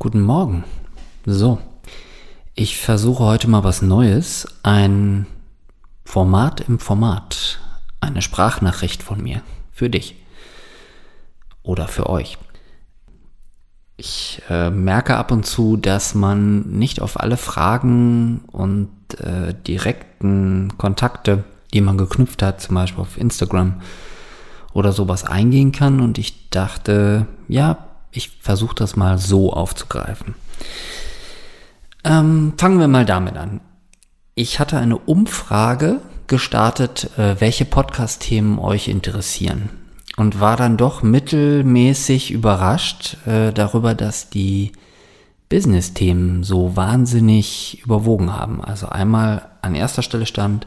Guten Morgen. So, ich versuche heute mal was Neues. Ein Format im Format. Eine Sprachnachricht von mir. Für dich. Oder für euch. Ich äh, merke ab und zu, dass man nicht auf alle Fragen und äh, direkten Kontakte, die man geknüpft hat, zum Beispiel auf Instagram oder sowas eingehen kann. Und ich dachte, ja, ich versuche das mal so aufzugreifen. Ähm, fangen wir mal damit an. Ich hatte eine Umfrage gestartet, äh, welche Podcast-Themen euch interessieren. Und war dann doch mittelmäßig überrascht äh, darüber, dass die Business-Themen so wahnsinnig überwogen haben. Also einmal an erster Stelle stand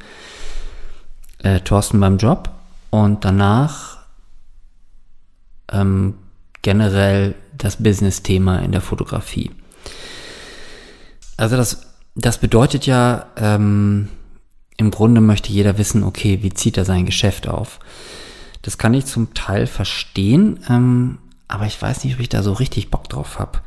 äh, Thorsten beim Job und danach ähm, generell das Business-Thema in der Fotografie. Also das, das bedeutet ja, ähm, im Grunde möchte jeder wissen, okay, wie zieht er sein Geschäft auf? Das kann ich zum Teil verstehen, ähm, aber ich weiß nicht, ob ich da so richtig Bock drauf habe.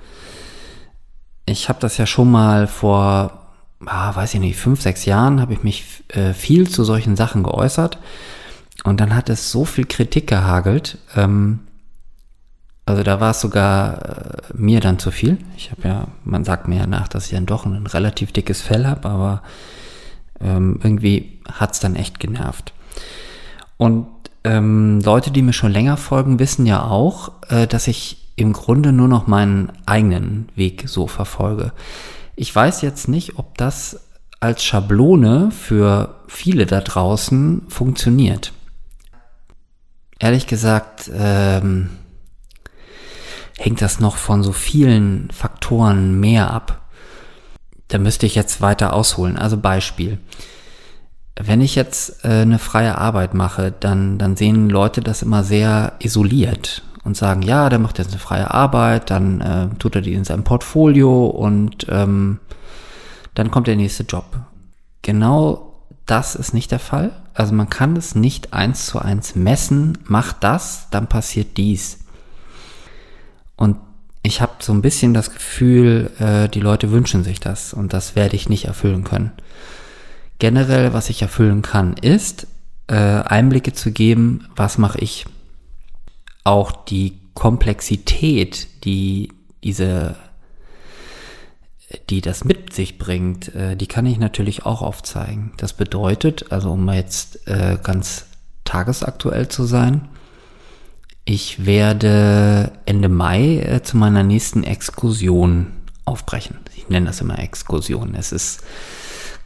Ich habe das ja schon mal vor, ah, weiß ich nicht, fünf, sechs Jahren habe ich mich äh, viel zu solchen Sachen geäußert und dann hat es so viel Kritik gehagelt, ähm, also da war es sogar äh, mir dann zu viel. Ich habe ja, man sagt mir ja nach, dass ich dann doch ein relativ dickes Fell habe, aber ähm, irgendwie hat's dann echt genervt. Und ähm, Leute, die mir schon länger folgen, wissen ja auch, äh, dass ich im Grunde nur noch meinen eigenen Weg so verfolge. Ich weiß jetzt nicht, ob das als Schablone für viele da draußen funktioniert. Ehrlich gesagt, ähm, hängt das noch von so vielen Faktoren mehr ab. Da müsste ich jetzt weiter ausholen. Also Beispiel. Wenn ich jetzt äh, eine freie Arbeit mache, dann, dann sehen Leute das immer sehr isoliert und sagen, ja, der macht jetzt eine freie Arbeit, dann äh, tut er die in seinem Portfolio und ähm, dann kommt der nächste Job. Genau das ist nicht der Fall. Also man kann es nicht eins zu eins messen, macht das, dann passiert dies. Und ich habe so ein bisschen das Gefühl, äh, die Leute wünschen sich das und das werde ich nicht erfüllen können. Generell, was ich erfüllen kann, ist äh, Einblicke zu geben, was mache ich. Auch die Komplexität, die diese, die das mit sich bringt, äh, die kann ich natürlich auch aufzeigen. Das bedeutet, also um jetzt äh, ganz tagesaktuell zu sein, ich werde Ende Mai äh, zu meiner nächsten Exkursion aufbrechen. Ich nenne das immer Exkursion. Es ist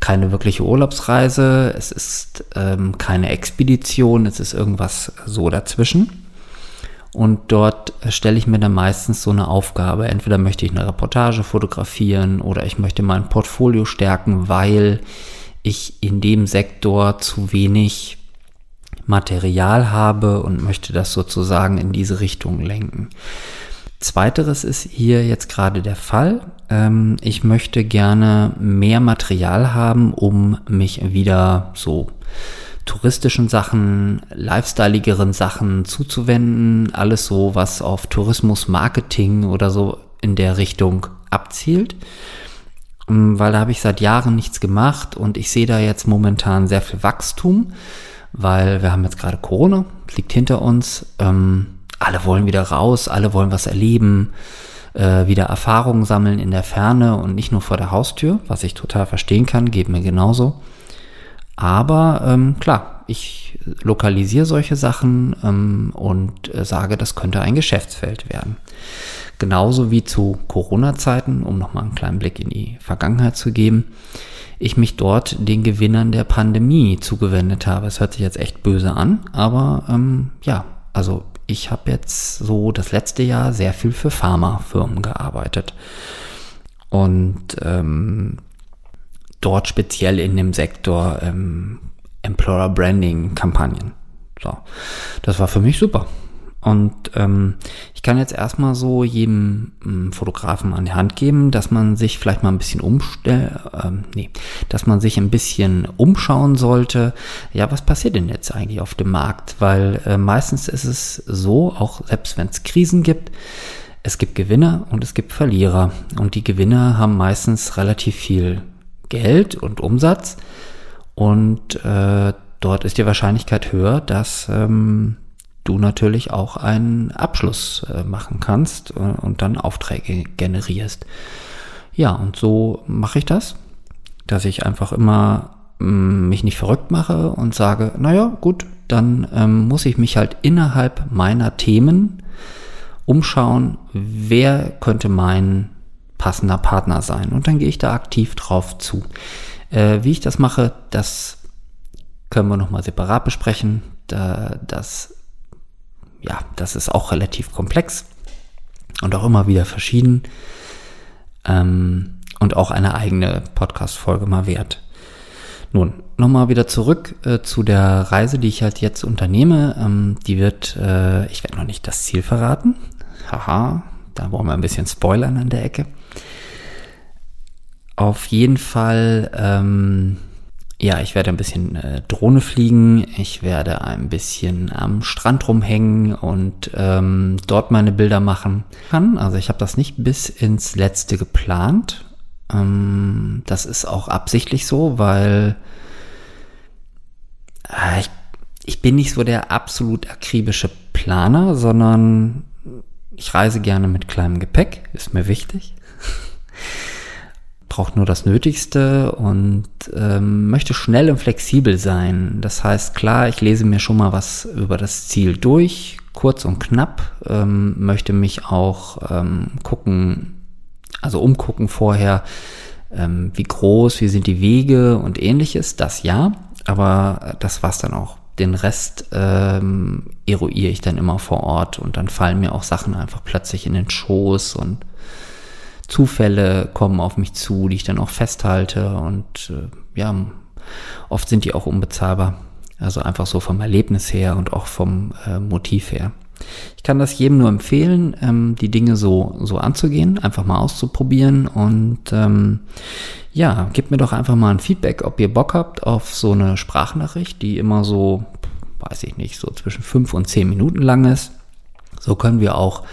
keine wirkliche Urlaubsreise, es ist ähm, keine Expedition, es ist irgendwas so dazwischen. Und dort stelle ich mir dann meistens so eine Aufgabe. Entweder möchte ich eine Reportage fotografieren oder ich möchte mein Portfolio stärken, weil ich in dem Sektor zu wenig Material habe und möchte das sozusagen in diese Richtung lenken. Zweiteres ist hier jetzt gerade der Fall. Ähm, ich möchte gerne mehr Material haben, um mich wieder so touristischen Sachen, lifestyleigeren Sachen zuzuwenden. Alles so, was auf Tourismus, Marketing oder so in der Richtung abzielt. Ähm, weil da habe ich seit Jahren nichts gemacht und ich sehe da jetzt momentan sehr viel Wachstum weil wir haben jetzt gerade Corona, liegt hinter uns. Ähm, alle wollen wieder raus, alle wollen was erleben, äh, wieder Erfahrungen sammeln in der Ferne und nicht nur vor der Haustür, was ich total verstehen kann, geht mir genauso. Aber ähm, klar, ich lokalisiere solche Sachen ähm, und äh, sage, das könnte ein Geschäftsfeld werden. Genauso wie zu Corona-Zeiten, um nochmal einen kleinen Blick in die Vergangenheit zu geben ich mich dort den Gewinnern der Pandemie zugewendet habe. Es hört sich jetzt echt böse an, aber ähm, ja, also ich habe jetzt so das letzte Jahr sehr viel für Pharmafirmen gearbeitet. Und ähm, dort speziell in dem Sektor ähm, Employer Branding Kampagnen. So, das war für mich super. Und ähm, ich kann jetzt erstmal so jedem ähm, Fotografen an die Hand geben, dass man sich vielleicht mal ein bisschen umstell, ähm, nee, dass man sich ein bisschen umschauen sollte. Ja, was passiert denn jetzt eigentlich auf dem Markt? Weil äh, meistens ist es so, auch selbst wenn es Krisen gibt, es gibt Gewinner und es gibt Verlierer. Und die Gewinner haben meistens relativ viel Geld und Umsatz. Und äh, dort ist die Wahrscheinlichkeit höher, dass ähm, du natürlich auch einen Abschluss äh, machen kannst äh, und dann Aufträge generierst. Ja, und so mache ich das, dass ich einfach immer ähm, mich nicht verrückt mache und sage, naja, gut, dann ähm, muss ich mich halt innerhalb meiner Themen umschauen, wer könnte mein passender Partner sein. Und dann gehe ich da aktiv drauf zu. Äh, wie ich das mache, das können wir nochmal separat besprechen. Da, das, ja, das ist auch relativ komplex und auch immer wieder verschieden. Ähm, und auch eine eigene Podcast-Folge mal wert. Nun, nochmal wieder zurück äh, zu der Reise, die ich halt jetzt unternehme. Ähm, die wird, äh, ich werde noch nicht das Ziel verraten. Haha, da wollen wir ein bisschen spoilern an der Ecke. Auf jeden Fall, ähm, ja, ich werde ein bisschen äh, Drohne fliegen. Ich werde ein bisschen am Strand rumhängen und ähm, dort meine Bilder machen. Also ich habe das nicht bis ins Letzte geplant. Ähm, das ist auch absichtlich so, weil äh, ich, ich bin nicht so der absolut akribische Planer, sondern ich reise gerne mit kleinem Gepäck, ist mir wichtig. Braucht nur das Nötigste und ähm, möchte schnell und flexibel sein. Das heißt, klar, ich lese mir schon mal was über das Ziel durch, kurz und knapp, ähm, möchte mich auch ähm, gucken, also umgucken vorher, ähm, wie groß, wie sind die Wege und ähnliches, das ja, aber das war's dann auch. Den Rest ähm, eruiere ich dann immer vor Ort und dann fallen mir auch Sachen einfach plötzlich in den Schoß und Zufälle kommen auf mich zu, die ich dann auch festhalte und äh, ja, oft sind die auch unbezahlbar. Also einfach so vom Erlebnis her und auch vom äh, Motiv her. Ich kann das jedem nur empfehlen, ähm, die Dinge so, so anzugehen, einfach mal auszuprobieren und ähm, ja, gebt mir doch einfach mal ein Feedback, ob ihr Bock habt auf so eine Sprachnachricht, die immer so, weiß ich nicht, so zwischen fünf und zehn Minuten lang ist. So können wir auch,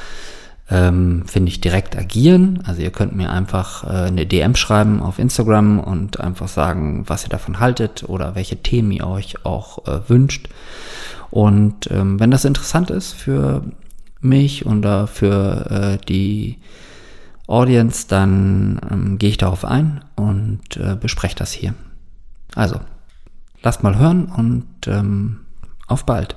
ähm, finde ich, direkt agieren. Also ihr könnt mir einfach äh, eine DM schreiben auf Instagram und einfach sagen, was ihr davon haltet oder welche Themen ihr euch auch äh, wünscht. Und ähm, wenn das interessant ist für mich oder für äh, die Audience, dann ähm, gehe ich darauf ein und äh, bespreche das hier. Also, lasst mal hören und ähm, auf bald.